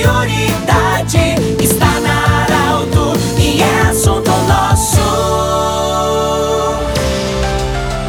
prioridade está na Arauto e é assunto nosso.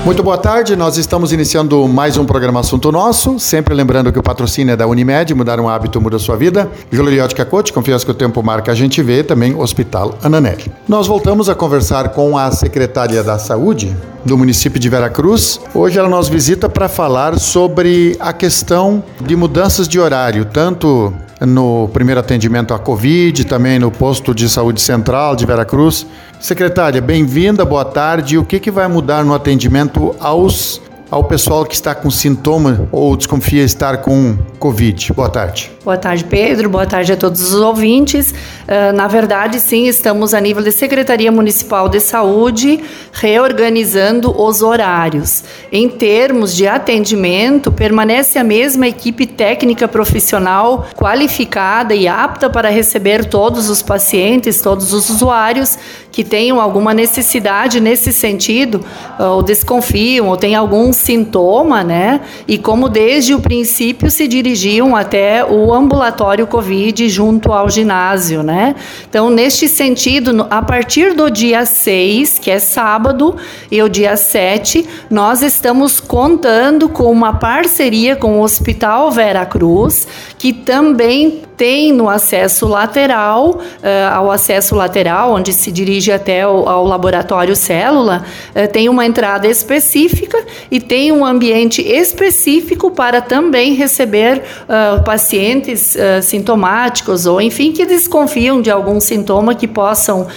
Muito boa tarde, nós estamos iniciando mais um programa Assunto Nosso, sempre lembrando que o patrocínio é da Unimed, mudar um hábito muda sua vida, Gloriótica Coach, confiança que o tempo marca a gente vê, também Hospital Ananelli. Nós voltamos a conversar com a secretária da Saúde, do município de Veracruz. Hoje ela nos visita para falar sobre a questão de mudanças de horário, tanto no primeiro atendimento à Covid, também no posto de saúde central de Veracruz. Secretária, bem-vinda, boa tarde. O que, que vai mudar no atendimento aos ao pessoal que está com sintoma ou desconfia estar com Covid. Boa tarde. Boa tarde, Pedro. Boa tarde a todos os ouvintes. Uh, na verdade, sim, estamos a nível de Secretaria Municipal de Saúde reorganizando os horários. Em termos de atendimento, permanece a mesma equipe técnica profissional qualificada e apta para receber todos os pacientes, todos os usuários que tenham alguma necessidade nesse sentido, ou desconfiam, ou têm algum sintoma, né? E como desde o princípio se dirigiam até o ambulatório Covid junto ao ginásio, né? Então, neste sentido, a partir do dia 6, que é sábado, e o dia 7, nós estamos contando com uma parceria com o Hospital Vera Cruz, que também tem no acesso lateral, uh, ao acesso lateral, onde se dirige até o, ao laboratório célula, uh, tem uma entrada específica e tem um ambiente específico para também receber uh, pacientes sintomáticos ou, enfim, que desconfiam de algum sintoma que possam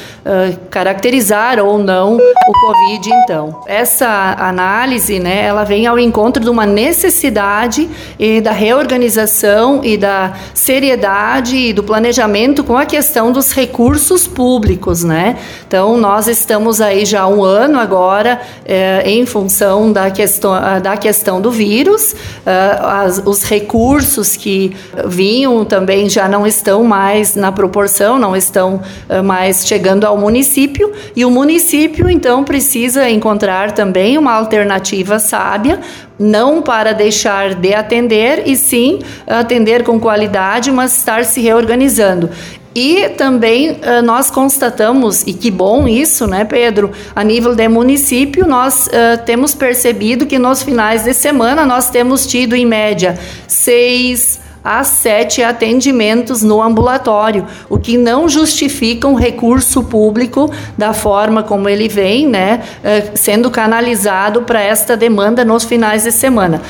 caracterizar ou não o Covid, então. Essa análise, né, ela vem ao encontro de uma necessidade e da reorganização e da seriedade e do planejamento com a questão dos recursos públicos, né? Então, nós estamos aí já há um ano agora é, em função da questão, da questão do vírus, é, as, os recursos que vinham também já não estão mais na proporção, não estão é, mais chegando ao município, e o município, então, precisa encontrar também uma alternativa sábia não para deixar de atender e sim atender com qualidade, mas estar se reorganizando. E também uh, nós constatamos, e que bom isso, né, Pedro? A nível de município, nós uh, temos percebido que nos finais de semana nós temos tido, em média, seis a sete atendimentos no ambulatório, o que não justifica um recurso público da forma como ele vem, né, eh, sendo canalizado para esta demanda nos finais de semana.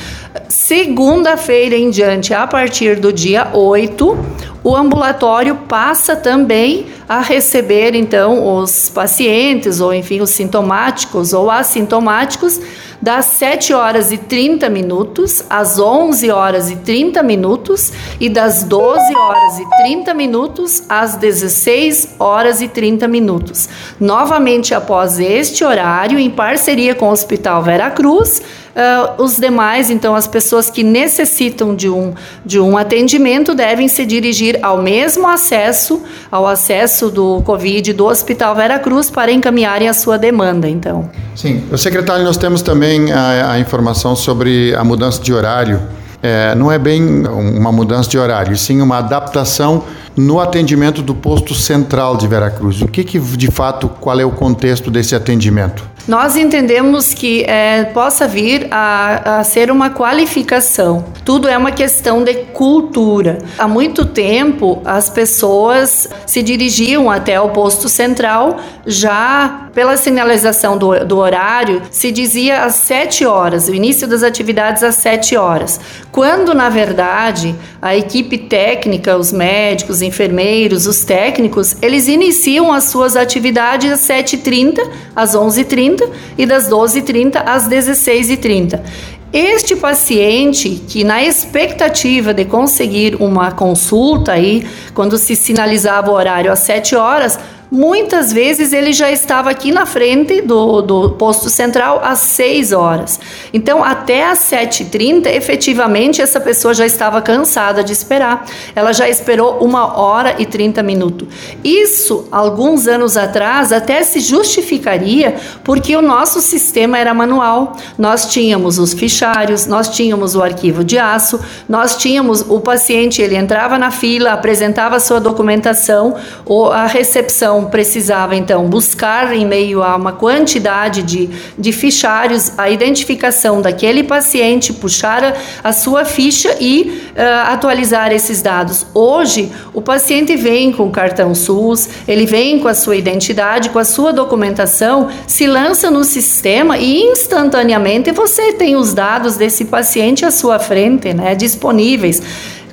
Segunda-feira em diante, a partir do dia 8, o ambulatório passa também a receber então os pacientes ou enfim os sintomáticos ou assintomáticos das 7 horas e 30 minutos às 11 horas e 30 minutos e das 12 horas e 30 minutos às 16 horas e 30 minutos. Novamente após este horário, em parceria com o Hospital Vera Cruz, Uh, os demais, então, as pessoas que necessitam de um, de um atendimento devem se dirigir ao mesmo acesso, ao acesso do Covid do Hospital Vera Cruz para encaminharem a sua demanda, então. Sim, o secretário, nós temos também a, a informação sobre a mudança de horário. É, não é bem uma mudança de horário, sim uma adaptação no atendimento do posto central de Veracruz. O que, que de fato, qual é o contexto desse atendimento? Nós entendemos que é, possa vir a, a, ser uma qualificação. Tudo é uma questão de cultura. Há muito tempo, as pessoas se dirigiam até o posto central já pela sinalização do, do horário, se dizia às 7 horas, o início das atividades às 7 horas. Quando, na verdade, a equipe técnica, os médicos, enfermeiros, os técnicos, eles iniciam as suas atividades às 7h30, às 11h30 e das 12h30 às 16h30. Este paciente que na expectativa de conseguir uma consulta aí, quando se sinalizava o horário às 7 horas, Muitas vezes ele já estava aqui na frente do, do posto central às 6 horas. Então, até às 7h30, efetivamente, essa pessoa já estava cansada de esperar. Ela já esperou uma hora e 30 minutos. Isso, alguns anos atrás, até se justificaria porque o nosso sistema era manual. Nós tínhamos os fichários, nós tínhamos o arquivo de aço, nós tínhamos o paciente, ele entrava na fila, apresentava sua documentação, ou a recepção administração precisava, então, buscar em meio a uma quantidade de, de fichários a identificação daquele paciente, puxar a, a sua ficha e uh, atualizar esses dados. Hoje, o paciente vem com o cartão SUS, ele vem com a sua identidade, com a sua documentação, se lança no sistema e instantaneamente você tem os dados desse paciente à sua frente, né, disponíveis.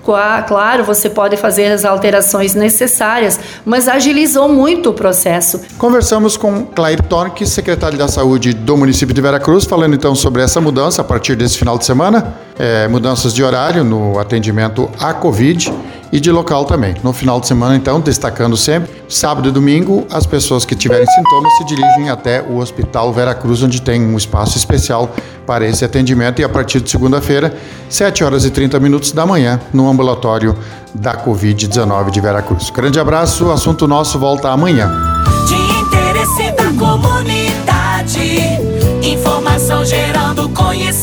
Claro, você pode fazer as alterações necessárias, mas agilizou muito o processo. Conversamos com Claire Torque, secretária da Saúde do município de Veracruz, falando então sobre essa mudança a partir desse final de semana, é, mudanças de horário no atendimento à Covid e de local também. No final de semana, então, destacando sempre, sábado e domingo, as pessoas que tiverem sintomas se dirigem até o Hospital Vera Cruz, onde tem um espaço especial para esse atendimento e a partir de segunda-feira, 7 horas e 30 minutos da manhã, no ambulatório da Covid-19 de Vera Cruz. Grande abraço, o assunto nosso volta amanhã. De interesse da comunidade, informação gerando conhecimento,